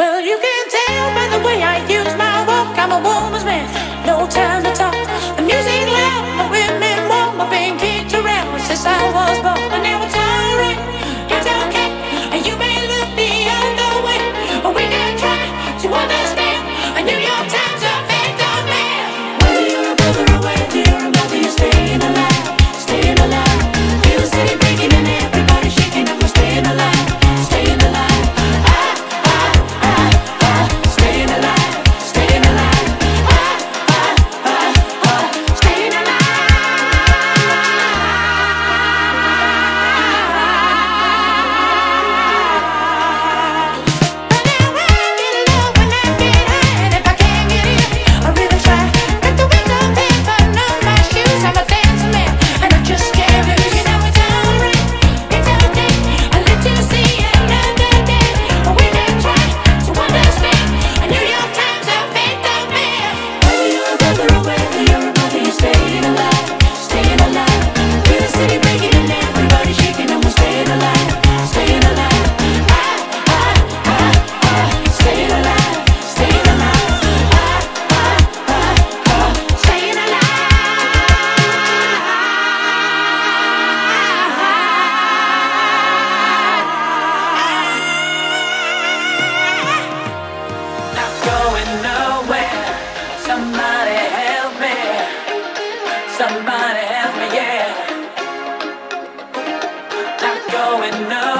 Well, you can tell by the way I use my walk. I'm a woman's now.